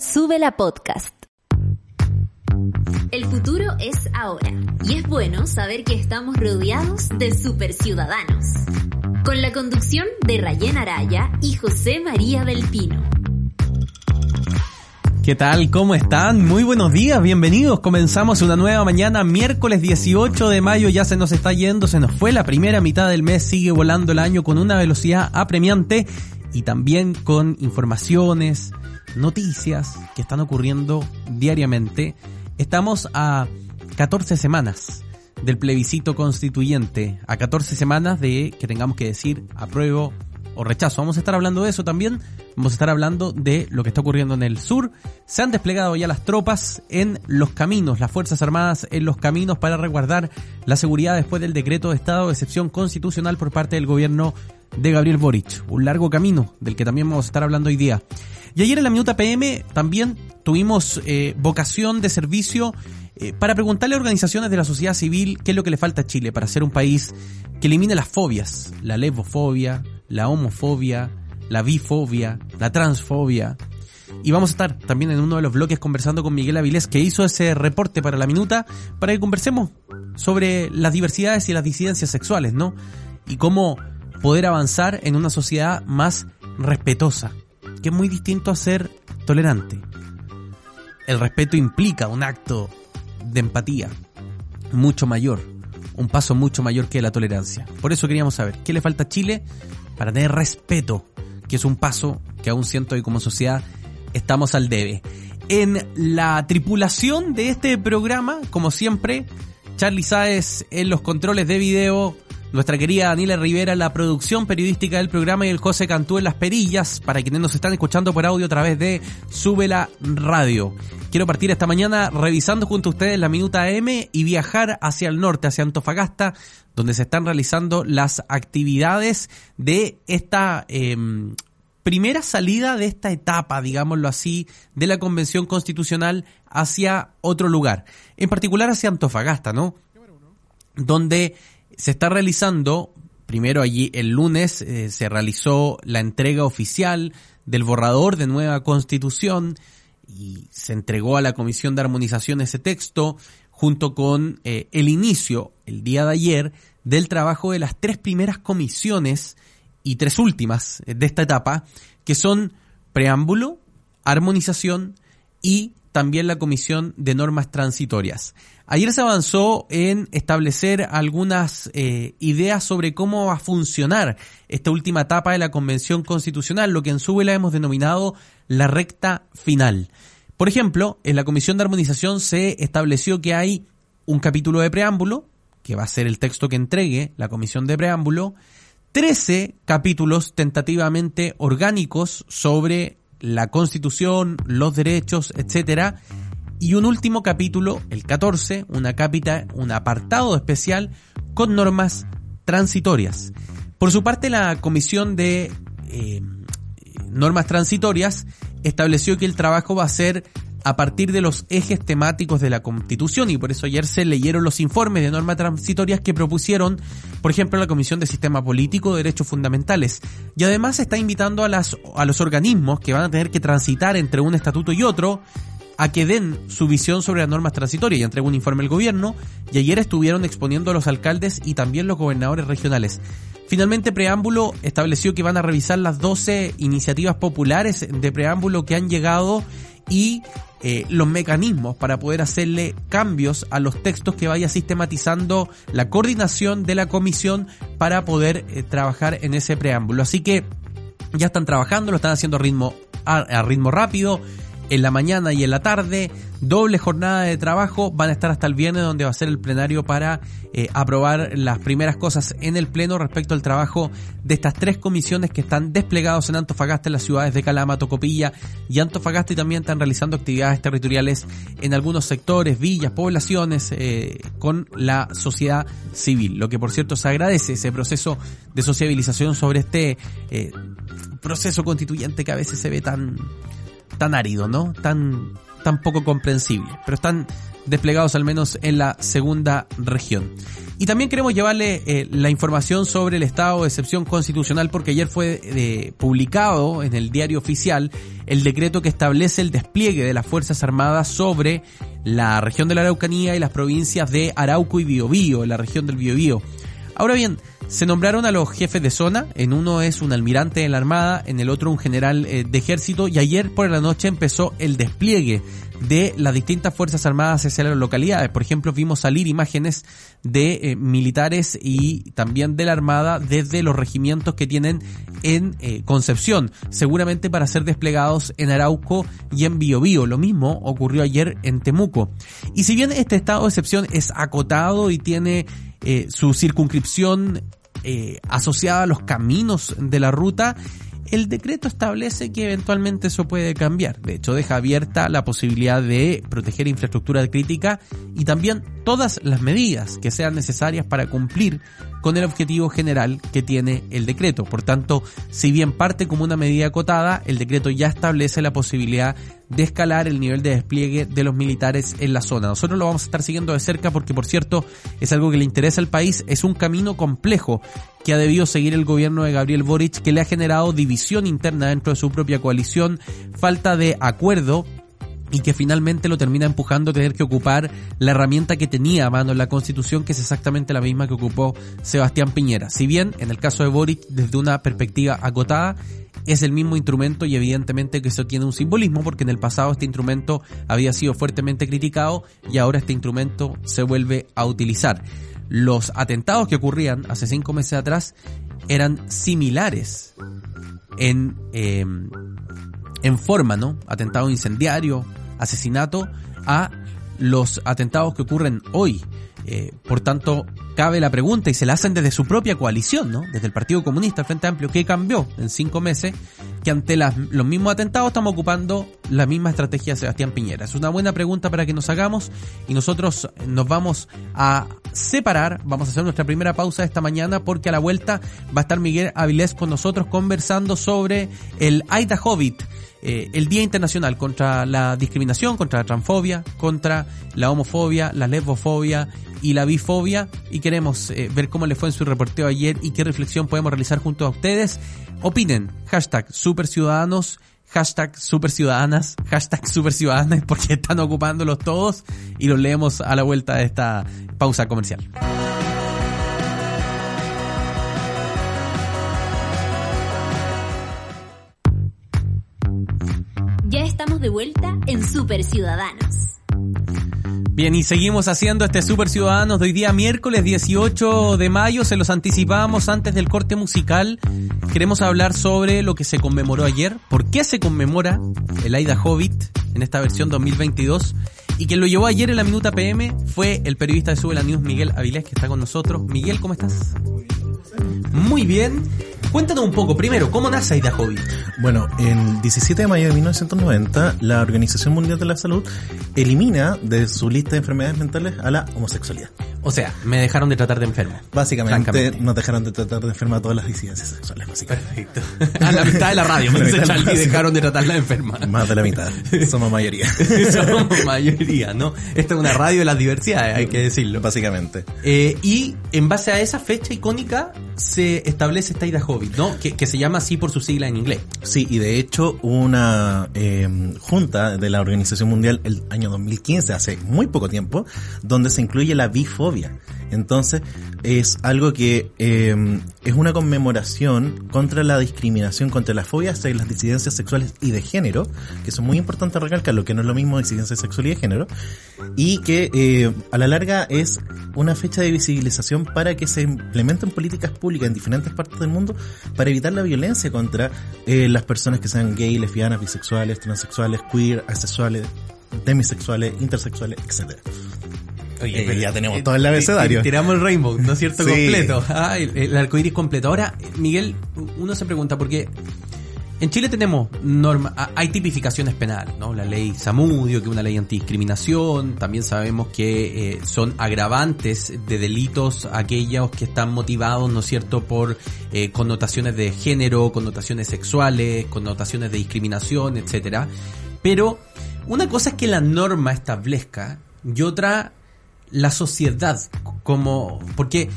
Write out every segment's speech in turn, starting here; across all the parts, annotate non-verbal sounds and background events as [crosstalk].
Sube la podcast. El futuro es ahora y es bueno saber que estamos rodeados de superciudadanos. Con la conducción de Rayén Araya y José María del Pino. ¿Qué tal? ¿Cómo están? Muy buenos días, bienvenidos. Comenzamos una nueva mañana, miércoles 18 de mayo, ya se nos está yendo, se nos fue la primera mitad del mes, sigue volando el año con una velocidad apremiante y también con informaciones, noticias que están ocurriendo diariamente. Estamos a 14 semanas del plebiscito constituyente, a 14 semanas de que tengamos que decir apruebo o rechazo. Vamos a estar hablando de eso también. Vamos a estar hablando de lo que está ocurriendo en el sur. Se han desplegado ya las tropas en los caminos, las Fuerzas Armadas en los caminos para resguardar la seguridad después del decreto de estado de excepción constitucional por parte del gobierno de Gabriel Boric. Un largo camino del que también vamos a estar hablando hoy día. Y ayer en la Minuta PM también tuvimos eh, vocación de servicio eh, para preguntarle a organizaciones de la sociedad civil qué es lo que le falta a Chile para ser un país que elimine las fobias, la lesbofobia, la homofobia, la bifobia, la transfobia. Y vamos a estar también en uno de los bloques conversando con Miguel Avilés, que hizo ese reporte para la minuta, para que conversemos sobre las diversidades y las disidencias sexuales, ¿no? Y cómo poder avanzar en una sociedad más respetuosa, que es muy distinto a ser tolerante. El respeto implica un acto de empatía mucho mayor, un paso mucho mayor que la tolerancia. Por eso queríamos saber qué le falta a Chile para tener respeto, que es un paso que aún siento que como sociedad estamos al debe. En la tripulación de este programa, como siempre, Charlie Sáez en los controles de video, nuestra querida Daniela Rivera la producción periodística del programa y el José Cantú en las perillas, para quienes nos están escuchando por audio a través de Súbela Radio. Quiero partir esta mañana revisando junto a ustedes la Minuta M y viajar hacia el norte, hacia Antofagasta, donde se están realizando las actividades de esta em, primera salida de esta etapa, digámoslo así, de la Convención Constitucional hacia otro lugar, en particular hacia Antofagasta, ¿no? Donde se está realizando, primero allí el lunes eh, se realizó la entrega oficial del borrador de nueva constitución y se entregó a la Comisión de Armonización ese texto junto con eh, el inicio, el día de ayer, del trabajo de las tres primeras comisiones y tres últimas de esta etapa, que son preámbulo, armonización y también la Comisión de Normas Transitorias. Ayer se avanzó en establecer algunas eh, ideas sobre cómo va a funcionar esta última etapa de la Convención Constitucional, lo que en su vela hemos denominado la recta final. Por ejemplo, en la Comisión de Armonización se estableció que hay un capítulo de preámbulo, que va a ser el texto que entregue la Comisión de Preámbulo, 13 capítulos tentativamente orgánicos sobre la Constitución, los derechos, etcétera, y un último capítulo, el 14, una cápita, un apartado especial con normas transitorias. Por su parte, la Comisión de eh, Normas Transitorias estableció que el trabajo va a ser a partir de los ejes temáticos de la Constitución y por eso ayer se leyeron los informes de normas transitorias que propusieron, por ejemplo, la Comisión de Sistema Político de Derechos Fundamentales. Y además está invitando a, las, a los organismos que van a tener que transitar entre un estatuto y otro a que den su visión sobre las normas transitorias. y entregó un informe al gobierno y ayer estuvieron exponiendo a los alcaldes y también los gobernadores regionales. Finalmente, Preámbulo estableció que van a revisar las 12 iniciativas populares de preámbulo que han llegado y eh, los mecanismos para poder hacerle cambios a los textos que vaya sistematizando la coordinación de la comisión para poder eh, trabajar en ese preámbulo. Así que ya están trabajando, lo están haciendo a ritmo, a ritmo rápido en la mañana y en la tarde, doble jornada de trabajo, van a estar hasta el viernes donde va a ser el plenario para eh, aprobar las primeras cosas en el pleno respecto al trabajo de estas tres comisiones que están desplegados en Antofagasta en las ciudades de Calama, Tocopilla y Antofagasta y también están realizando actividades territoriales en algunos sectores, villas, poblaciones eh, con la sociedad civil, lo que por cierto se agradece ese proceso de sociabilización sobre este eh, proceso constituyente que a veces se ve tan tan árido, ¿no? Tan, tan poco comprensible. Pero están desplegados al menos en la segunda región. Y también queremos llevarle eh, la información sobre el estado de excepción constitucional porque ayer fue eh, publicado en el diario oficial el decreto que establece el despliegue de las Fuerzas Armadas sobre la región de la Araucanía y las provincias de Arauco y Biobío, la región del Biobío. Ahora bien, se nombraron a los jefes de zona, en uno es un almirante de la Armada, en el otro un general eh, de ejército y ayer por la noche empezó el despliegue de las distintas Fuerzas Armadas hacia las localidades. Por ejemplo, vimos salir imágenes de eh, militares y también de la Armada desde los regimientos que tienen en eh, Concepción, seguramente para ser desplegados en Arauco y en Biobío. Lo mismo ocurrió ayer en Temuco. Y si bien este estado de excepción es acotado y tiene su circunscripción eh, asociada a los caminos de la ruta, el decreto establece que eventualmente eso puede cambiar. De hecho, deja abierta la posibilidad de proteger infraestructura crítica y también todas las medidas que sean necesarias para cumplir con el objetivo general que tiene el decreto. Por tanto, si bien parte como una medida acotada, el decreto ya establece la posibilidad de escalar el nivel de despliegue de los militares en la zona. Nosotros lo vamos a estar siguiendo de cerca porque, por cierto, es algo que le interesa al país. Es un camino complejo que ha debido seguir el gobierno de Gabriel Boric, que le ha generado división interna dentro de su propia coalición, falta de acuerdo y que finalmente lo termina empujando a tener que ocupar la herramienta que tenía a mano en la Constitución, que es exactamente la misma que ocupó Sebastián Piñera. Si bien, en el caso de Boric, desde una perspectiva acotada, es el mismo instrumento y evidentemente que eso tiene un simbolismo porque en el pasado este instrumento había sido fuertemente criticado y ahora este instrumento se vuelve a utilizar. Los atentados que ocurrían hace cinco meses atrás eran similares en, eh, en forma, ¿no? Atentado incendiario, asesinato, a los atentados que ocurren hoy. Eh, por tanto, cabe la pregunta y se la hacen desde su propia coalición, ¿no? Desde el Partido Comunista, el Frente Amplio, ¿qué cambió en cinco meses? Que ante los mismos atentados estamos ocupando la misma estrategia de Sebastián Piñera. Es una buena pregunta para que nos hagamos y nosotros nos vamos a separar, vamos a hacer nuestra primera pausa esta mañana porque a la vuelta va a estar Miguel Avilés con nosotros conversando sobre el Aida Hobbit eh, el Día Internacional contra la discriminación, contra la transfobia, contra la homofobia, la lesbofobia y la bifobia y queremos eh, ver cómo le fue en su reporteo ayer y qué reflexión podemos realizar junto a ustedes. Opinen, hashtag superciudadanos, hashtag superciudadanas, hashtag superciudadanas [laughs] porque están ocupándolos todos y los leemos a la vuelta de esta pausa comercial. Estamos de vuelta en Super Ciudadanos. Bien, y seguimos haciendo este Super Ciudadanos de hoy día miércoles 18 de mayo, se los anticipábamos antes del corte musical. Queremos hablar sobre lo que se conmemoró ayer, por qué se conmemora el Aida Hobbit en esta versión 2022 y quien lo llevó ayer en la Minuta PM fue el periodista de Sube la News, Miguel Avilés, que está con nosotros. Miguel, ¿cómo estás? Muy bien. Cuéntanos un poco, primero, ¿cómo nace Aida Hobbit? Bueno, el 17 de mayo de 1990, la Organización Mundial de la Salud elimina de su lista de enfermedades mentales a la homosexualidad. O sea, me dejaron de tratar de enfermo. Básicamente, nos dejaron de tratar de enferma a todas las disidencias sexuales, básicamente. Perfecto. [laughs] A la mitad de la radio, me dice [laughs] Charlie, dejaron de tratarla de enferma. Más de la mitad. [laughs] Somos mayoría. Somos mayoría, ¿no? Esta es una radio de las diversidades, hay que decirlo. Básicamente. Eh, y en base a esa fecha icónica, se establece esta Ida ¿no? Que, que, se llama así por su sigla en inglés. Sí, y de hecho una eh, junta de la Organización Mundial el año 2015, hace muy poco tiempo, donde se incluye la bifobia. Entonces es algo que eh, es una conmemoración contra la discriminación, contra la fobia hacia las disidencias sexuales y de género, que son muy importantes recalcar, lo que no es lo mismo disidencia sexual y de género, y que eh, a la larga es una fecha de visibilización para que se implementen políticas públicas en diferentes partes del mundo para evitar la violencia contra eh, las personas que sean gay, lesbianas, bisexuales, transexuales, queer, asexuales, demisexuales, intersexuales, etcétera. Oye, eh, ya tenemos todo el abecedario. Tiramos el rainbow, ¿no es cierto? Completo. Ah, el, el arco iris completo. Ahora, Miguel, uno se pregunta, por qué en Chile tenemos norma, hay tipificaciones penales, ¿no? La ley Samudio, que es una ley antidiscriminación, también sabemos que eh, son agravantes de delitos aquellos que están motivados, ¿no es cierto?, por eh, connotaciones de género, connotaciones sexuales, connotaciones de discriminación, etcétera. Pero una cosa es que la norma establezca y otra la sociedad como porque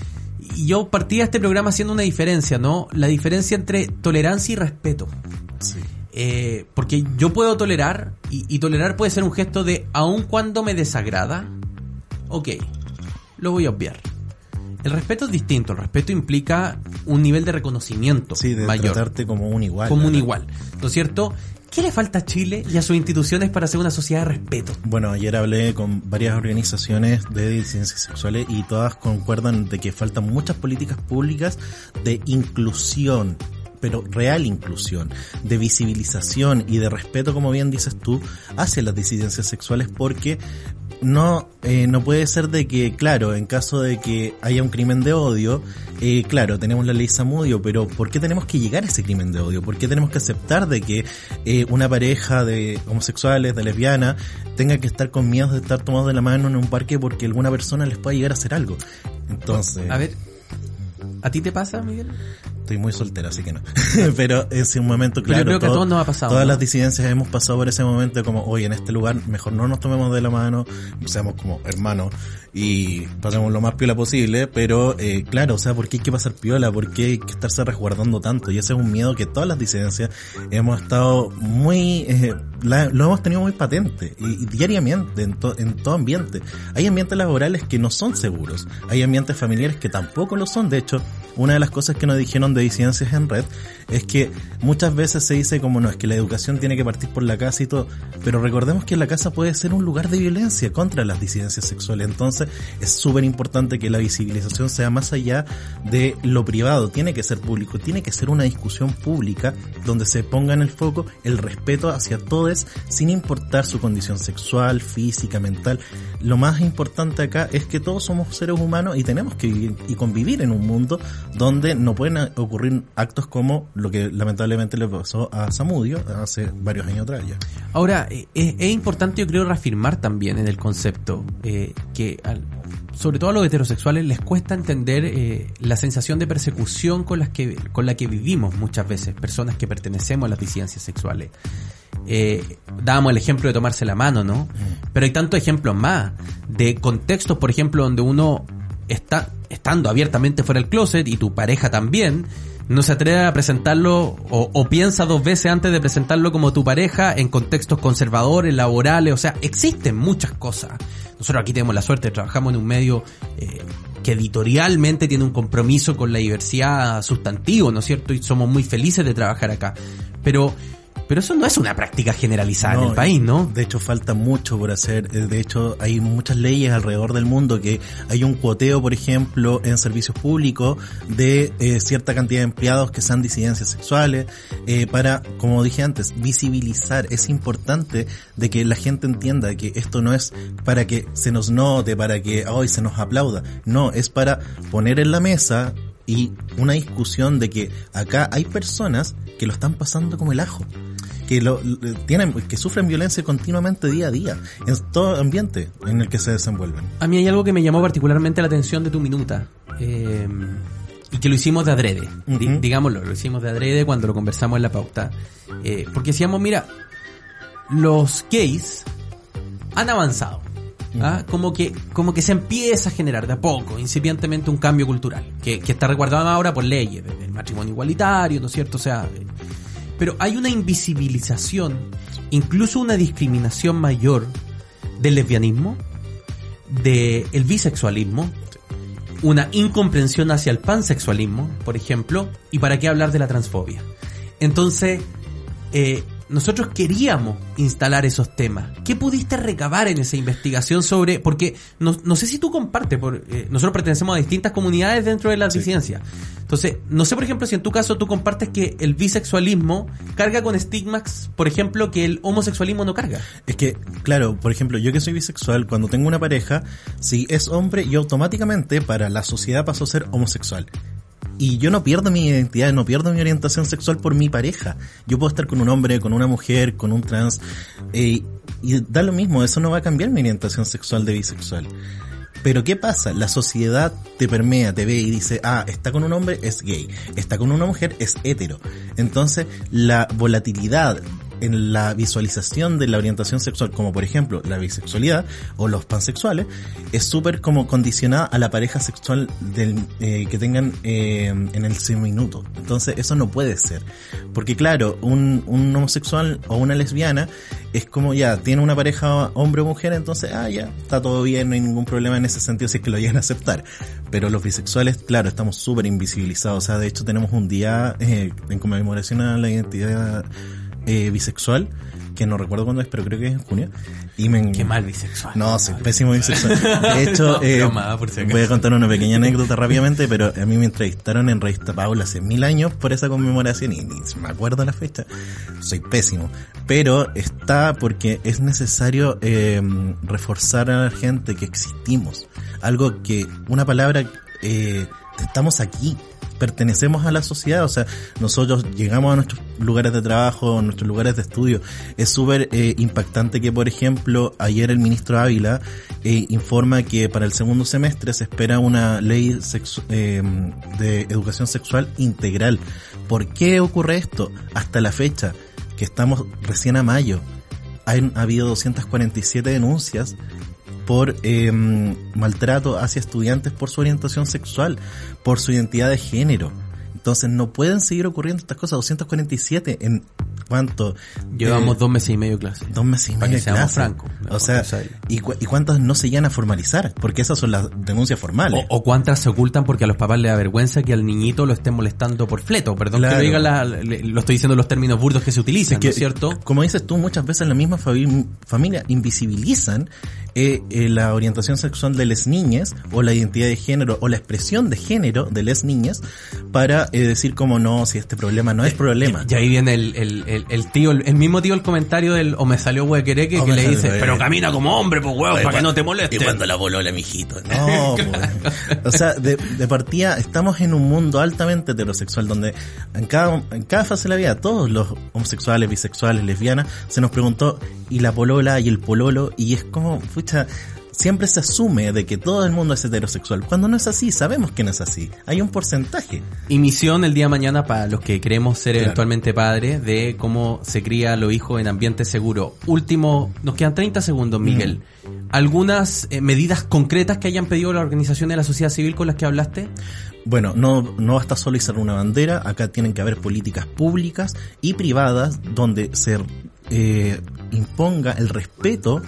yo partía este programa haciendo una diferencia, ¿no? La diferencia entre tolerancia y respeto. Sí. Eh, porque yo puedo tolerar, y, y tolerar puede ser un gesto de aun cuando me desagrada, ok, lo voy a obviar. El respeto es distinto, el respeto implica un nivel de reconocimiento Sí, de mayor, tratarte como un igual. como un igual, ¿no es cierto? ¿Qué le falta a Chile y a sus instituciones para ser una sociedad de respeto? Bueno, ayer hablé con varias organizaciones de disidencias sexuales y todas concuerdan de que faltan muchas políticas públicas de inclusión pero real inclusión, de visibilización y de respeto, como bien dices tú, hacia las disidencias sexuales, porque no, eh, no puede ser de que, claro, en caso de que haya un crimen de odio, eh, claro, tenemos la ley Samudio, pero ¿por qué tenemos que llegar a ese crimen de odio? ¿Por qué tenemos que aceptar de que eh, una pareja de homosexuales, de lesbianas, tenga que estar con miedo de estar tomados de la mano en un parque porque alguna persona les pueda llegar a hacer algo? Entonces, A ver, ¿a ti te pasa, Miguel? Estoy muy soltero, así que no. [laughs] pero es un momento, Pero yo claro. creo que a todo- todos nos ha pasado, Todas ¿no? las disidencias hemos pasado por ese momento de como, oye, en este lugar mejor no nos tomemos de la mano, seamos como hermanos y pasemos lo más piola posible, pero eh, claro, o sea, ¿por qué hay que pasar piola? ¿Por qué hay que estarse resguardando tanto? Y ese es un miedo que todas las disidencias hemos estado muy, eh, la- lo hemos tenido muy patente y, y diariamente en, to- en todo ambiente. Hay ambientes laborales que no son seguros, hay ambientes familiares que tampoco lo son. De hecho, una de las cosas que nos dijeron de disidencias en red es que muchas veces se dice como no, es que la educación tiene que partir por la casa y todo, pero recordemos que la casa puede ser un lugar de violencia contra las disidencias sexuales, entonces es súper importante que la visibilización sea más allá de lo privado, tiene que ser público, tiene que ser una discusión pública donde se ponga en el foco el respeto hacia todos sin importar su condición sexual, física, mental. Lo más importante acá es que todos somos seres humanos y tenemos que vivir y convivir en un mundo donde no pueden ocurrir actos como lo que lamentablemente le pasó a Samudio hace varios años atrás ya. Ahora, eh, es, es importante yo creo reafirmar también en el concepto eh, que al- sobre todo a los heterosexuales les cuesta entender eh, la sensación de persecución con, las que, con la que vivimos muchas veces, personas que pertenecemos a las disidencias sexuales. Eh, dábamos el ejemplo de tomarse la mano, ¿no? Pero hay tantos ejemplos más de contextos, por ejemplo, donde uno está estando abiertamente fuera del closet y tu pareja también, no se atreve a presentarlo o, piensa dos veces antes de presentarlo como tu pareja en contextos conservadores, laborales, o sea, existen muchas cosas. Nosotros aquí tenemos la suerte, trabajamos en un medio eh, que editorialmente tiene un compromiso con la diversidad sustantivo, ¿no es cierto? Y somos muy felices de trabajar acá. Pero, pero eso no es una práctica generalizada en el país, ¿no? De hecho, falta mucho por hacer. Eh, De hecho, hay muchas leyes alrededor del mundo que hay un cuoteo, por ejemplo, en servicios públicos de eh, cierta cantidad de empleados que sean disidencias sexuales eh, para, como dije antes, visibilizar. Es importante de que la gente entienda que esto no es para que se nos note, para que hoy se nos aplauda. No, es para poner en la mesa y una discusión de que acá hay personas que lo están pasando como el ajo que lo, tienen que sufren violencia continuamente día a día en todo ambiente en el que se desenvuelven. A mí hay algo que me llamó particularmente la atención de tu minuta. eh, y que lo hicimos de adrede. Di- Ujú. digámoslo, lo hicimos de adrede cuando lo conversamos en la pauta. Eh, porque decíamos, mira, los gays han avanzado. ¿ah? Como que, como que se empieza a generar de a poco, incipientemente, un cambio cultural. Que, que está resguardado ahora por leyes, del matrimonio igualitario, ¿no es cierto? O sea, pero hay una invisibilización, incluso una discriminación mayor del lesbianismo, del bisexualismo, una incomprensión hacia el pansexualismo, por ejemplo, y para qué hablar de la transfobia. Entonces, eh, nosotros queríamos instalar esos temas. ¿Qué pudiste recabar en esa investigación sobre, porque no, no sé si tú compartes, por, eh, nosotros pertenecemos a distintas comunidades dentro de la Sí. disidencia. Entonces, no sé, por ejemplo, si en tu caso tú compartes que el bisexualismo carga con estigmas, por ejemplo, que el homosexualismo no carga. Es que, claro, por ejemplo, yo que soy bisexual, cuando tengo una pareja, si es hombre, yo automáticamente para la sociedad paso a ser homosexual. Y yo no pierdo mi identidad, no pierdo mi orientación sexual por mi pareja. Yo puedo estar con un hombre, con una mujer, con un trans, eh, y da lo mismo, eso no va a cambiar mi orientación sexual de bisexual. Pero ¿qué pasa? La sociedad te permea, te ve y dice, ah, está con un hombre, es gay. Está con una mujer, es hetero. Entonces, la volatilidad en la visualización de la orientación sexual, como por ejemplo la bisexualidad o los pansexuales, es súper como condicionada a la pareja sexual del, eh, que tengan eh, en el seminuto. Entonces eso no puede ser. Porque claro, un, un homosexual o una lesbiana es como ya, tiene una pareja hombre o mujer, entonces, ah, ya, está todo bien, no hay ningún problema en ese sentido si es que lo llegan a aceptar. Pero los bisexuales, claro, estamos súper invisibilizados. O sea, de hecho tenemos un día eh, en conmemoración a la identidad eh, bisexual, que no recuerdo cuándo es, pero creo que es en junio. Y me... Qué mal bisexual. No, soy pésimo bisexual. De [laughs] hecho, No, eh, broma, por si acaso. voy a contar una pequeña anécdota rápidamente, pero a mí me entrevistaron en Revista Paula hace mil años por esa conmemoración y ni me acuerdo la fecha. Soy pésimo. Pero está porque es necesario eh, reforzar a la gente que existimos. Algo que, una palabra, eh, estamos aquí pertenecemos a la sociedad, o sea, nosotros llegamos a nuestros lugares de trabajo, a nuestros lugares de estudio. Es súper eh, impactante que, por ejemplo, ayer el ministro Ávila eh, informa que para el segundo semestre se espera una ley eh, de educación sexual integral. ¿Por qué ocurre esto? Hasta la fecha, que estamos recién a mayo, han habido 247 denuncias por eh, maltrato hacia estudiantes por su orientación sexual, por su identidad de género. Entonces no pueden seguir ocurriendo estas cosas. 247 en cuánto? Llevamos dos meses y medio de clase. dos meses y Para medio que de seamos francos, O sea. ¿y, cu- ¿y cuántas no se llegan a formalizar? Porque esas son las denuncias formales. O, o cuántas se ocultan porque a los papás les da vergüenza que al niñito lo estén molestando por fleto. Perdón que Claro. lo diga, la- le- lo estoy diciendo en los términos burdos que se utilizan, que, ¿no es cierto? Como dices tú, muchas veces la misma fami- familia invisibilizan eh, eh, la orientación sexual de las niñas o la identidad de género o la expresión de género de las niñas para eh, decir como no, si este problema no es problema. Y ahí viene el, el, el, el tío, el, mismo tío el comentario del o me salió huequereque O que me le dice, pero camina como hombre, pues huevo, para que no te moleste. Y cuando la voló la mijito. No, [laughs] pues. O sea, de, de partida estamos en un mundo altamente heterosexual donde en cada, en cada fase de la vida todos los homosexuales, bisexuales, lesbianas se nos preguntó y la polola y el pololo y es como, pucha, siempre se asume de que todo el mundo es heterosexual. Cuando no es así, sabemos que no es así. Hay un porcentaje. Y misión el día de mañana para los que queremos ser Claro. eventualmente padres de cómo se cría a los hijos en ambiente seguro. Último, nos quedan 30 segundos, Miguel. ¿Algunas eh, medidas concretas que hayan pedido las organizaciones de la sociedad civil con las que hablaste? Bueno, no, no basta solo izar una bandera, acá tienen que haber políticas públicas y privadas donde se eh, imponga el respeto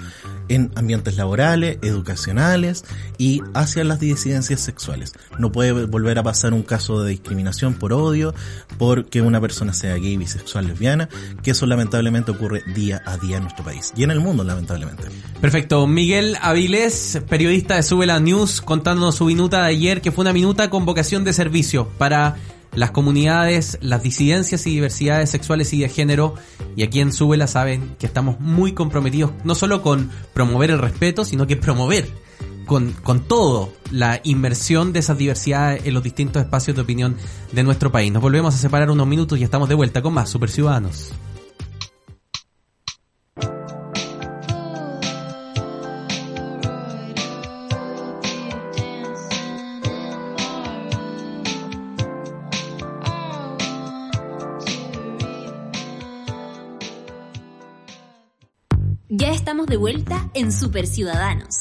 en ambientes laborales, educacionales y hacia las disidencias sexuales. No puede volver a pasar un caso de discriminación por odio, porque una persona sea gay, bisexual, lesbiana, que eso lamentablemente ocurre día a día en nuestro país y en el mundo lamentablemente. Perfecto. Miguel Avilés, periodista de Sube la News, contándonos su minuta de ayer, que fue una minuta con vocación de servicio para las comunidades, las disidencias y diversidades sexuales y de género. Y aquí en Súbela saben que estamos muy comprometidos no solo con promover el respeto, sino que promover con, con todo la inmersión de esas diversidades en los distintos espacios de opinión de nuestro país. Nos volvemos a separar unos minutos y estamos de vuelta con más Super Ciudadanos. En Super Ciudadanos.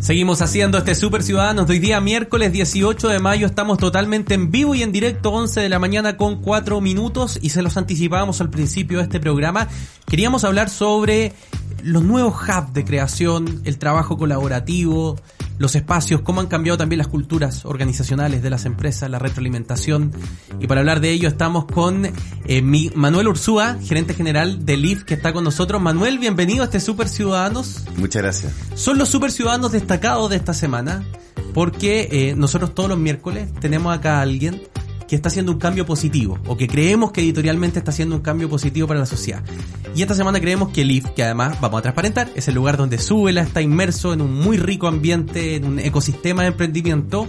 Seguimos haciendo este Super Ciudadanos hoy día, miércoles 18 de mayo. Estamos totalmente en vivo y en directo, 11 de la mañana con 4 minutos. Y se los anticipábamos al principio de este programa. Queríamos hablar sobre los nuevos hubs de creación, el trabajo colaborativo, los espacios, cómo han cambiado también las culturas organizacionales de las empresas, la retroalimentación. Y para hablar de ello estamos con eh, mi- Manuel Ursúa, gerente general de LIF, que está con nosotros. Manuel, bienvenido a este Super Ciudadanos Muchas gracias. son los super ciudadanos destacados de esta semana porque eh, nosotros todos los miércoles tenemos acá a alguien que está haciendo un cambio positivo o que creemos que editorialmente está haciendo un cambio positivo para la sociedad. Y esta semana creemos que IF, que además vamos a transparentar, es el lugar donde Súbela está inmerso en un muy rico ambiente, en un ecosistema de emprendimiento,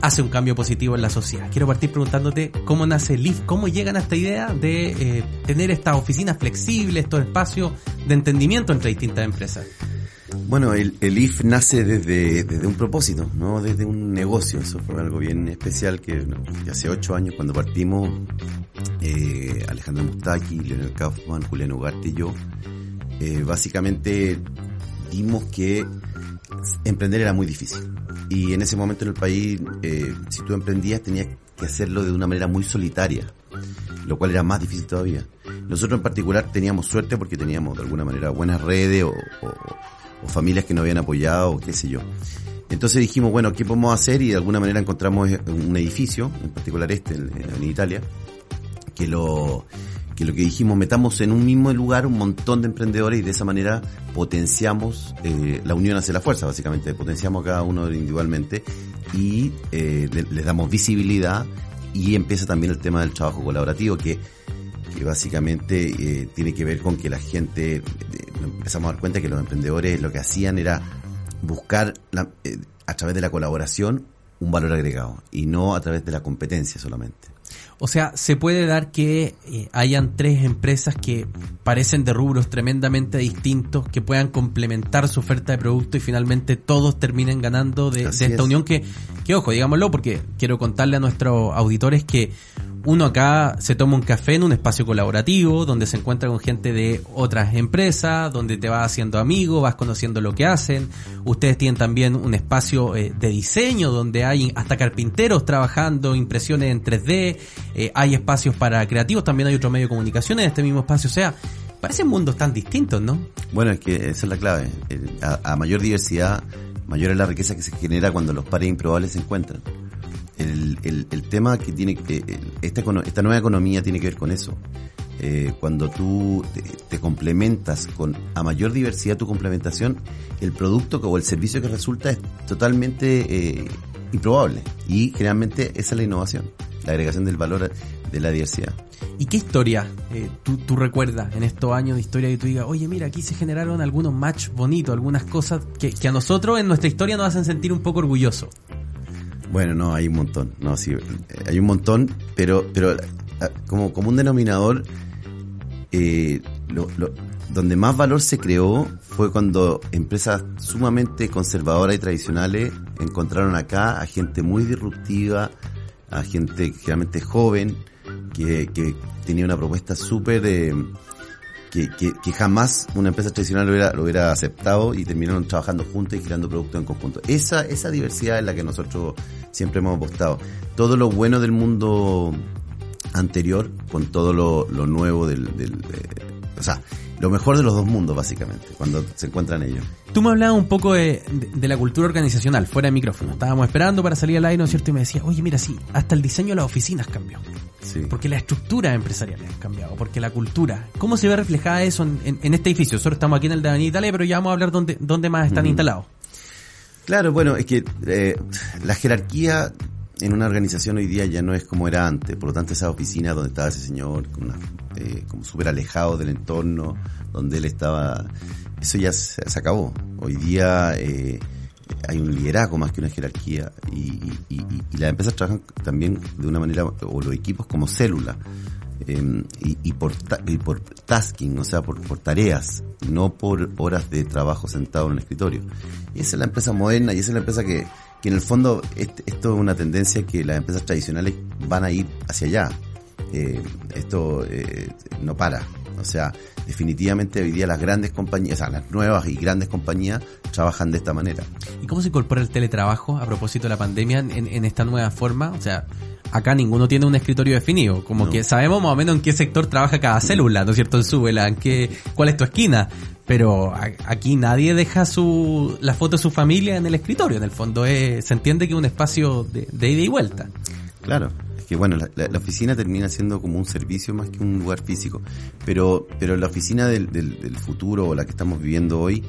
hace un cambio positivo en la sociedad. Quiero partir preguntándote cómo nace IF, cómo llegan a esta idea de eh, tener estas oficinas flexibles, estos espacios de entendimiento entre distintas empresas. Bueno, el, el IF nace desde, un propósito, no desde un negocio. Eso fue algo bien especial que, hace ocho años cuando partimos eh, Alejandro Mustaki, Leonel Kaufman, Julián Ugarte y yo, eh, básicamente dimos que emprender era muy difícil. Y en ese momento en el país, eh, si tú emprendías, tenías que hacerlo de una manera muy solitaria, lo cual era más difícil todavía. Nosotros en particular teníamos suerte porque teníamos de alguna manera buenas redes o, o familias que nos habían apoyado, o qué sé yo. Entonces dijimos, bueno, ¿qué podemos hacer? Y de alguna manera encontramos un edificio, en particular este, en, Italia, que lo, que dijimos, metamos en un mismo lugar un montón de emprendedores y de esa manera potenciamos, eh, la unión hace la fuerza, básicamente, potenciamos a cada uno individualmente y eh, le- les damos visibilidad y empieza también el tema del trabajo colaborativo que, que básicamente eh, tiene que ver con que la gente, eh, empezamos a dar cuenta que los emprendedores lo que hacían era buscar la- eh, a través de la colaboración un valor agregado y no a través de la competencia solamente. O sea, se puede dar que eh, hayan tres empresas que parecen de rubros tremendamente distintos, que puedan complementar su oferta de producto y finalmente todos terminen ganando de, esta es. unión que, que, ojo, digámoslo, porque quiero contarle a nuestros auditores que uno acá se toma un café en un espacio colaborativo, donde se encuentra con gente de otras empresas, donde te vas haciendo amigo, vas conociendo lo que hacen. Ustedes tienen también un espacio eh, de diseño, donde hay hasta carpinteros trabajando, impresiones en 3D, eh, hay espacios para creativos, también hay otro medio de comunicación en este mismo espacio. O sea, parecen mundos tan distintos, ¿no? Bueno, es que esa es la clave. A, a mayor diversidad, mayor es la riqueza que se genera cuando los pares improbables se encuentran. El, el, tema que tiene que, esta, esta nueva economía tiene que ver con eso. Eh, cuando tú te, complementas con, a mayor diversidad tu complementación, el producto o el servicio que resulta es totalmente eh, improbable. Y generalmente esa es la innovación, la agregación del valor de la diversidad. ¿Y qué historia eh, tú, tú recuerdas en estos años de historia que tú digas, oye, mira, aquí se generaron algunos match bonitos, algunas cosas que, que a nosotros en nuestra historia nos hacen sentir un poco orgullosos? Bueno, no, hay un montón. No, sí, hay un montón, pero, pero ah, como, como un denominador, eh, lo- donde más valor se creó fue cuando empresas sumamente conservadoras y tradicionales encontraron acá a gente muy disruptiva, a gente generalmente joven, que, que tenía una propuesta súper... eh, que, que, que jamás una empresa tradicional lo hubiera, lo hubiera aceptado y terminaron trabajando juntos y creando productos en conjunto. Esa, esa diversidad es la que nosotros siempre hemos apostado. Todo lo bueno del mundo anterior con todo lo, lo nuevo del, del de- o sea, lo mejor de los dos mundos básicamente, cuando se encuentran ellos. Tú me hablabas un poco de, de- de la cultura organizacional, fuera de micrófono. Estábamos esperando para salir al aire, ¿no es cierto? Y me decía, oye, mira, sí, hasta el diseño de las oficinas cambió. Sí. Porque las estructuras empresariales han cambiado, porque la cultura. ¿Cómo se ve reflejada eso en, en- en este edificio? Nosotros estamos aquí en el de Avenida Italia, pero ya vamos a hablar dónde, dónde más están instalados. Claro, bueno, es que eh, la jerarquía en una organización hoy día ya no es como era antes. Por lo tanto, esa oficina donde estaba ese señor, una- eh, como súper alejado del entorno, donde él estaba, eso ya se, acabó. Hoy día eh, hay un liderazgo más que una jerarquía y, y- y- y las empresas trabajan también de una manera, o los equipos como célula. Eh, y, y por, ta- y por tasking, o sea, por, por tareas, no por horas de trabajo sentado en un escritorio. Y esa es la empresa moderna y esa es la empresa que, que en el fondo est- esto es una tendencia que las empresas tradicionales van a ir hacia allá. Eh, esto eh, no para. O sea, definitivamente hoy día las grandes compañías, o sea, las nuevas y grandes compañías trabajan de esta manera. ¿Y cómo se incorpora el teletrabajo a propósito de la pandemia en, en esta nueva forma? O sea, acá ninguno tiene un escritorio definido, como No. que sabemos más o menos en qué sector trabaja cada célula, ¿no es cierto? En su vela, en qué, cuál es tu esquina. Pero aquí nadie deja su, la foto de su familia en el escritorio. En el fondo es, se entiende que es un espacio de, de ida y vuelta. Claro, que bueno, la, oficina termina siendo como un servicio más que un lugar físico, pero, pero la oficina del, del, futuro o la que estamos viviendo hoy,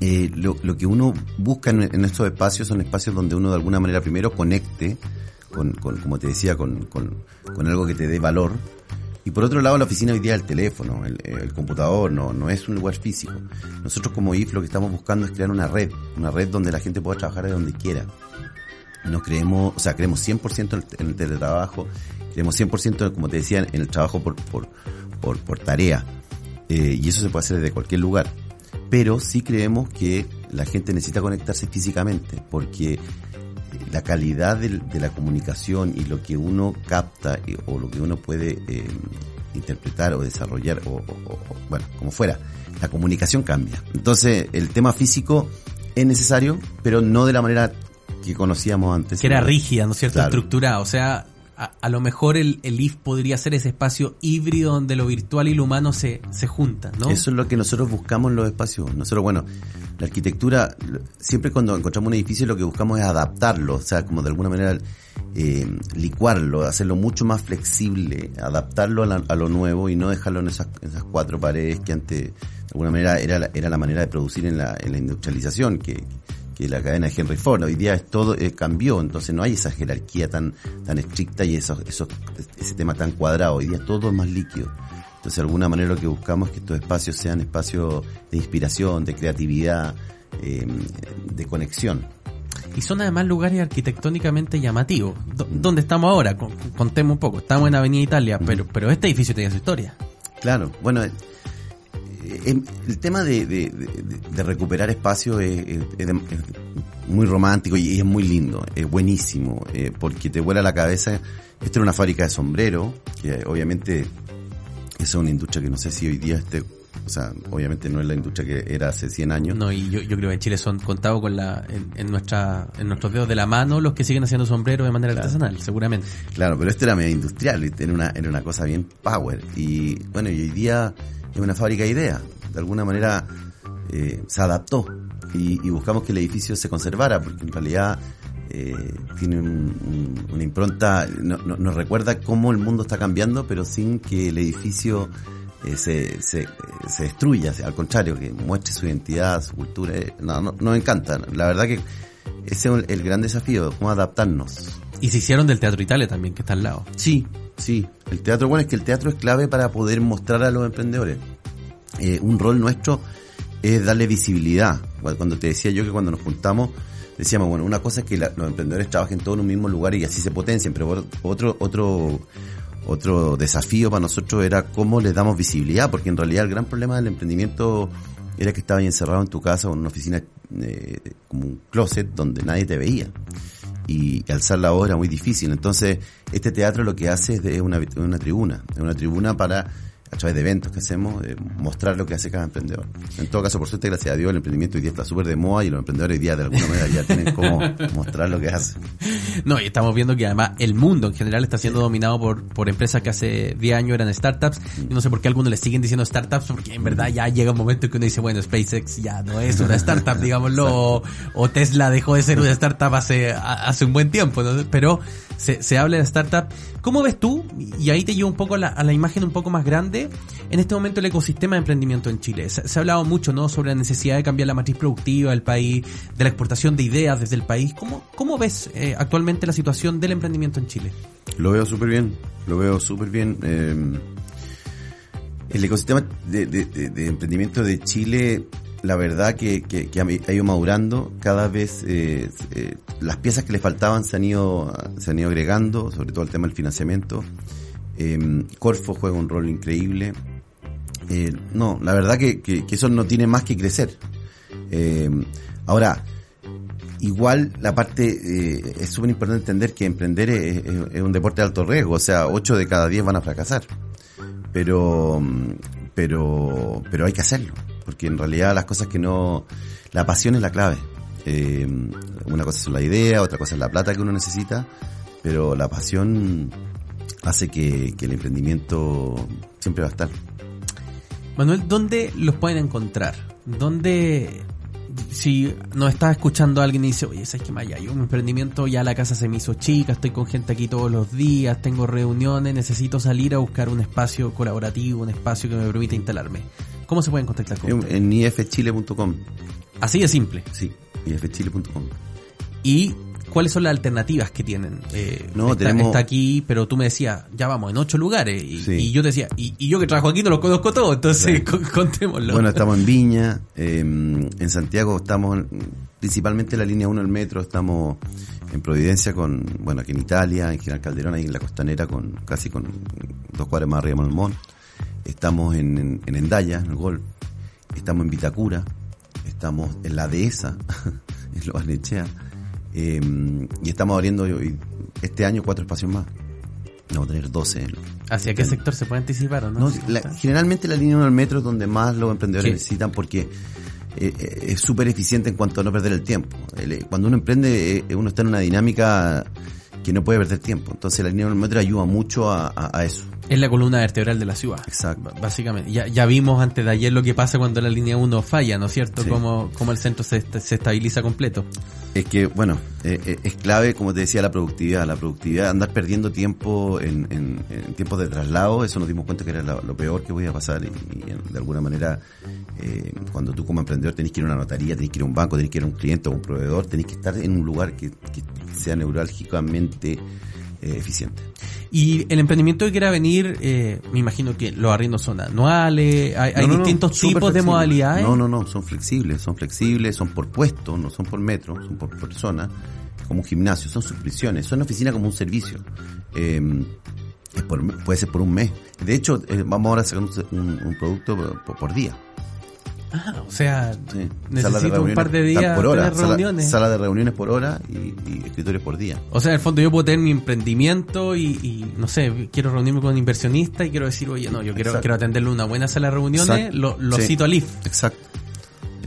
eh, lo, que uno busca en, estos espacios son espacios donde uno de alguna manera primero conecte con, con como te decía, con, con, algo que te dé valor. Y por otro lado, la oficina hoy día el teléfono, el, el computador, no, no es un lugar físico. Nosotros como IF lo que estamos buscando es crear una red, una red donde la gente pueda trabajar de donde quiera no creemos, o sea, creemos 100% en el, teletrabajo, creemos 100%, como te decía, en el trabajo por, por, por, tarea. Eh, y eso se puede hacer desde cualquier lugar. Pero sí creemos que la gente necesita conectarse físicamente, porque la calidad de, la comunicación y lo que uno capta o lo que uno puede eh, interpretar o desarrollar o- o- bueno, como fuera, la comunicación cambia. Entonces, el tema físico es necesario, pero no de la manera que conocíamos antes. que era rígida, ¿no es cierto? Claro. Estructurada. O sea, a, a lo mejor el, el IF podría ser ese espacio híbrido donde lo virtual y lo humano se, se juntan, ¿no? Eso es lo que nosotros buscamos en los espacios. Nosotros, bueno, la arquitectura, siempre cuando encontramos un edificio lo que buscamos es adaptarlo, o sea, como de alguna manera eh, licuarlo, hacerlo mucho más flexible, adaptarlo a, la- a lo nuevo y no dejarlo en esas, en esas cuatro paredes que antes, de alguna manera, era la, era la manera de producir en la, en la industrialización, que, que la cadena de Henry Ford. Hoy día es todo eh, cambió, entonces no hay esa jerarquía tan, tan estricta y esos, esos, ese tema tan cuadrado. Hoy día todo es más líquido. Entonces, de alguna manera lo que buscamos es que estos espacios sean espacios de inspiración, de creatividad, eh, de conexión. Y son además lugares arquitectónicamente llamativos. ¿Dónde estamos ahora? Con- Contemos un poco. Estamos en Avenida Italia, pero, pero este edificio tiene su historia. Claro, bueno, el tema de, de- de- de recuperar espacio es, es- muy romántico y es muy lindo, es buenísimo, eh, porque te vuela la cabeza. Esta era una fábrica de sombrero, que obviamente es una industria que no sé si hoy día esté, o sea, obviamente no es la industria que era hace 100 años. No, y yo, yo creo que en Chile son contados con la, en, en nuestra, en nuestros dedos de la mano los que siguen haciendo sombreros de manera Claro. artesanal, seguramente. Claro, pero esto era medio industrial, ¿viste? era una, era una cosa bien power. Y bueno, y hoy día es una fábrica de ideas. De alguna manera eh, se adaptó y, y buscamos que el edificio se conservara, porque en realidad eh, tiene un- un- una impronta, no- no- nos recuerda cómo el mundo está cambiando, pero sin que el edificio eh, se, se, se destruya, al contrario, que muestre su identidad, su cultura. no, no, nos encanta. La verdad que ese es el, el gran desafío, cómo adaptarnos. Y se hicieron del Teatro Italia también, que está al lado. Sí, sí. El teatro, bueno, es que el teatro es clave para poder mostrar a los emprendedores. Eh, un rol nuestro es darle visibilidad. Cu- Cuando te decía yo que cuando nos juntamos, decíamos, bueno, una cosa es que la- los emprendedores trabajen todos en un mismo lugar y así se potencian, pero otro, otro, otro desafío para nosotros era cómo les damos visibilidad, porque en realidad el gran problema del emprendimiento era que estabas encerrado en tu casa o en una oficina eh, como un closet donde nadie te veía y alzar la voz era muy difícil. Entonces, este teatro lo que hace es de- una, una tribuna, es una tribuna para, a través de eventos que hacemos, eh, mostrar lo que hace cada emprendedor. En todo caso, por suerte, gracias a Dios, el emprendimiento hoy día está súper de moda y los emprendedores hoy día de alguna manera ya tienen cómo [laughs] mostrar lo que hacen. No, y estamos viendo que además el mundo en general está siendo dominado por, por empresas que hace 10 años eran startups. Y no sé por qué algunos le siguen diciendo startups, porque en verdad ya llega un momento en que uno dice, bueno, SpaceX ya no es una startup, [laughs] digámoslo, o, o Tesla dejó de ser una startup hace, a- hace un buen tiempo, ¿no? Pero se, se habla de startup. ¿Cómo ves tú? Y ahí te llevo un poco la, a la imagen un poco más grande. En este momento el ecosistema de emprendimiento en Chile. Se, ha hablado mucho, ¿no? Sobre la necesidad de cambiar la matriz productiva del país, de la exportación de ideas desde el país. ¿Cómo, cómo ves eh, actualmente la situación del emprendimiento en Chile? Lo veo súper bien, lo veo súper bien. Eh, el ecosistema de, emprendimiento de Chile, la verdad que, que- que ha ha ido madurando. Cada vez eh, eh, las piezas que le faltaban se han ido se han ido agregando, sobre todo el tema del financiamiento. Eh, Corfo juega un rol increíble. Eh, no, la verdad que, eso no tiene más que crecer. Eh, ahora, igual la parte eh, es súper importante entender que emprender es, un deporte de alto riesgo, o sea, 8 de cada 10 van a fracasar. Pero mm, pero pero hay que hacerlo, porque en realidad las cosas que no la pasión es la clave. Eh, una cosa es la idea, otra cosa es la plata que uno necesita, pero la pasión hace que, que el emprendimiento siempre va a estar. Manuel, ¿dónde los pueden encontrar? ¿Dónde, si nos está escuchando alguien y dice, oye, ¿sabes qué más? Ya, yo un emprendimiento, ya la casa se me hizo chica, estoy con gente aquí todos los días, tengo reuniones, necesito salir a buscar un espacio colaborativo, un espacio que me permita instalarme. ¿Cómo se pueden contactar con en ifchile.com, Así de simple. sí, ifchile.com. ¿Y cuáles son las alternativas que tienen? Eh, No, está, tenemos- está aquí, pero tú me decías, ya vamos, en ocho lugares. Y, Sí. y yo te decía, y, y yo que trabajo aquí no los conozco todos, entonces con- contémoslo. Bueno, estamos en Viña, eh, en Santiago estamos en- principalmente en la línea 1 del metro, estamos en Providencia con, bueno, aquí en Italia, en General Calderón, ahí en la costanera, con casi con dos cuadras más arriba de Malmón. Estamos en, en, en Endaya, en el Golf. Estamos en Vitacura. Estamos en la Dehesa, [laughs] en Lo Barnechea. Eh, y estamos abriendo hoy- este año cuatro espacios más. Vamos a tener 12. ¿Hacia qué sector se puede anticipar o no? La- generalmente la línea 1 del metro es donde más los emprendedores Sí. necesitan porque eh, eh, es súper eficiente en cuanto a no perder el tiempo. Eh, cuando uno emprende, uno está en una dinámica que no puede perder tiempo. Entonces la línea 1 del metro ayuda mucho a, a- a eso. Es la columna vertebral de la ciudad. Exacto. Básicamente. Ya, ya vimos antes de ayer lo que pasa cuando la línea 1 falla, ¿no es cierto? Sí. Cómo, cómo el centro se, se estabiliza completo. Es que, bueno, eh, eh, es clave, como te decía, la productividad. La productividad, andar perdiendo tiempo en, en- en tiempos de traslado, eso nos dimos cuenta que era lo, peor que podía pasar. Y, y, de alguna manera, eh, cuando tú como emprendedor tenés que ir a una notaría, tenés que ir a un banco, tenés que ir a un cliente o un proveedor, tenés que estar en un lugar que, que sea neurálgicamente eh, eficiente. Y el emprendimiento que quiera venir, eh, me imagino que los arriendos son anuales, hay, hay No, no, no, distintos tipos de modalidades. No, no, no, son flexibles, son flexibles, son por puesto, no son por metro, son por persona, como un gimnasio, son suscripciones, son oficina como un servicio. Eh, es por- puede ser por un mes. De hecho, eh, vamos ahora a sacar un, un- un producto por, por día. Ah, o sea, Sí. necesito un par de días por hora, tener sala- reuniones. Sala, de reuniones por hora y, y escritorios por día. O sea, en el fondo yo puedo tener mi emprendimiento y, y, no sé, quiero reunirme con un inversionista y quiero decir, oye, no, yo quiero, Exacto. quiero atenderle una buena sala de reuniones, Exacto. lo, lo Sí. cito al IF. Exacto.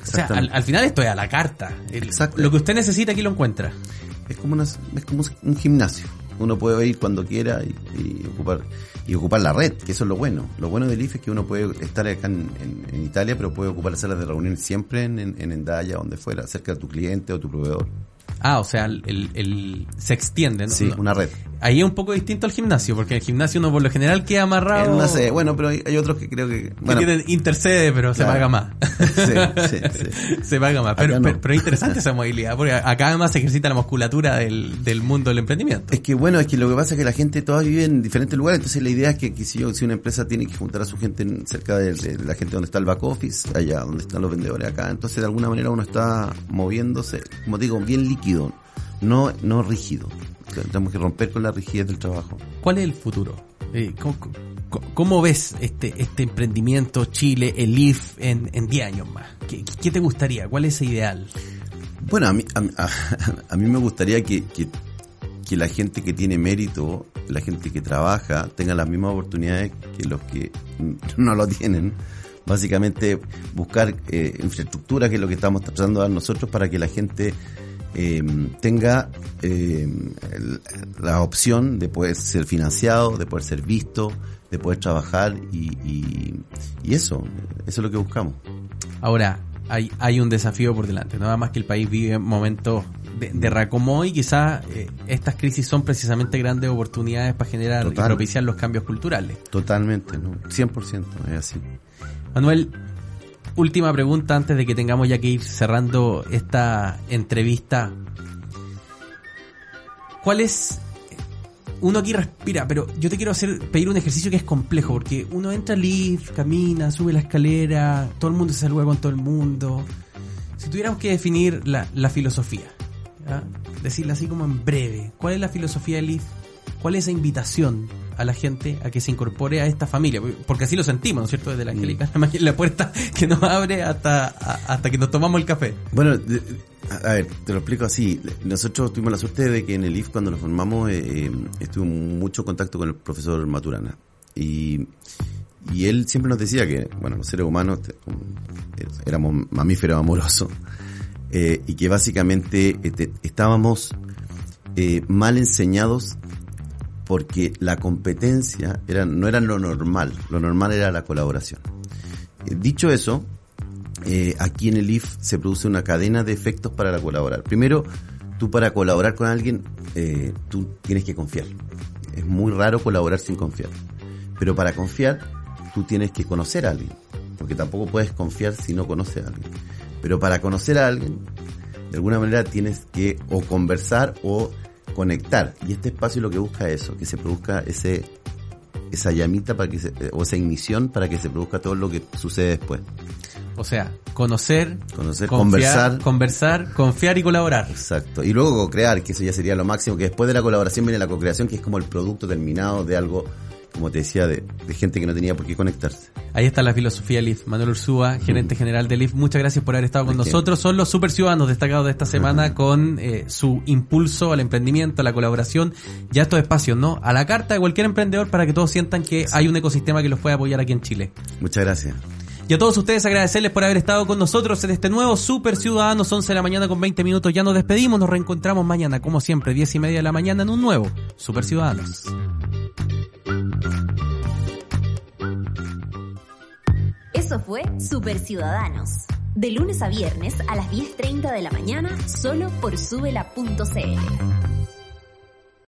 O sea, al, final esto es a la carta. El- Exacto. Lo que usted necesita aquí lo encuentra. es como una, es como un gimnasio. Uno puede ir cuando quiera y, ocupar y ocupar la red, que eso es lo bueno. Lo bueno del IFE es que uno puede estar acá en, Italia, pero puede ocupar las salas de reuniones siempre en, en, en Endaya, donde fuera, cerca de tu cliente o tu proveedor. Ah, o sea, el, el- el- se extiende, ¿no? Sí, una red. Ahí es un poco distinto al gimnasio, porque en el gimnasio uno por lo general queda amarrado. En una sede. Bueno, pero hay, hay otros que creo que... que tienen intercede, pero se paga más. [laughs] Sí, sí, sí. [laughs] se paga más. Pero, Acá no. pero, pero es interesante esa movilidad, porque acá además se ejercita la musculatura del, del mundo del emprendimiento. Es que bueno, es que lo que pasa es que la gente toda vive en diferentes lugares, entonces la idea es que, que si, yo, si una empresa tiene que juntar a su gente en- cerca de, de la gente donde está el back office, allá donde están los vendedores acá, entonces de alguna manera uno está moviéndose, como digo, bien líquido, no, no rígido. Tenemos que romper con la rigidez del trabajo. ¿Cuál es el futuro? Eh, ¿cómo, ves este, este emprendimiento Chile, el IF, en, en 10 años más? ¿Qué, qué te gustaría? ¿Cuál es ese ideal? Bueno, a mí, a, [laughs] a- a mí me gustaría que, que, que la gente que tiene mérito, la gente que trabaja, tenga las mismas oportunidades que los que [laughs] no lo tienen. Básicamente buscar eh, infraestructura, que es lo que estamos tratando de dar nosotros para que la gente eh, tenga eh, el- la opción de poder ser financiado, de poder ser visto, de poder trabajar y, y, y eso, eso es lo que buscamos. Ahora, hay, hay un desafío por delante, nada más que el país vive momentos de, de reacomodo y quizás eh, estas crisis son precisamente grandes oportunidades para generar y Total. propiciar los cambios culturales. Totalmente, ¿no? 100% es así. Manuel, última pregunta antes de que tengamos ya que ir cerrando esta entrevista. ¿Cuál es... Uno aquí respira, pero yo te quiero hacer pedir un ejercicio que es complejo, porque uno entra al lift, camina, sube la escalera, todo el mundo se saluda con todo el mundo. Si tuviéramos que definir la, filosofía, decirla así como en breve, ¿cuál es la filosofía del lift? ¿Cuál es esa invitación a la gente a que se incorpore a esta familia? Porque así lo sentimos, ¿no es cierto? Desde la Angélica, la puerta que nos abre hasta, a- hasta que nos tomamos el café. Bueno, a ver, te lo explico así. Nosotros tuvimos la suerte de que en el IF cuando nos formamos eh, eh, estuve en mucho contacto con el profesor Maturana. Y, y él siempre nos decía que, bueno, los seres humanos eh, éramos mamíferos amorosos. eh, y que básicamente eh, estábamos eh, mal enseñados porque la competencia no era lo normal, lo normal era la colaboración. Eh, dicho eso, eh, aquí en el IF se produce una cadena de efectos para la colaborar. Primero, tú para colaborar con alguien, eh, tú tienes que confiar. Es muy raro colaborar sin confiar. Pero para confiar, tú tienes que conocer a alguien. Porque tampoco puedes confiar si no conoces a alguien. Pero para conocer a alguien, de alguna manera tienes que o conversar o conectar. Y este espacio lo que busca es eso, que se produzca ese esa llamita para que se, o esa ignición para que se produzca todo lo que sucede después. O sea, conocer, Conocer, confiar, conversar. conversar, confiar y colaborar. Exacto. Y luego crear, que eso ya sería lo máximo, que después de la colaboración viene la co-creación, que es como el producto terminado de algo como te decía, de, de gente que no tenía por qué conectarse. Ahí está la filosofía LIF. Manuel Ursúa, gerente general de LIF, muchas gracias por haber estado con nosotros. Son los super ciudadanos destacados de esta semana con eh, su impulso al emprendimiento, a la colaboración y a estos espacios, ¿no? A la carta de cualquier emprendedor para que todos sientan que hay un ecosistema que los puede apoyar aquí en Chile. Muchas gracias. Y a todos ustedes agradecerles por haber estado con nosotros en este nuevo Super Ciudadanos, 11 de la mañana con 20 minutos. Ya nos despedimos, nos reencontramos mañana, como siempre, 10 y media de la mañana en un nuevo Super Ciudadanos. Eso fue Super Ciudadanos. De lunes a viernes a las 10.30 de la mañana, solo por subela.cl.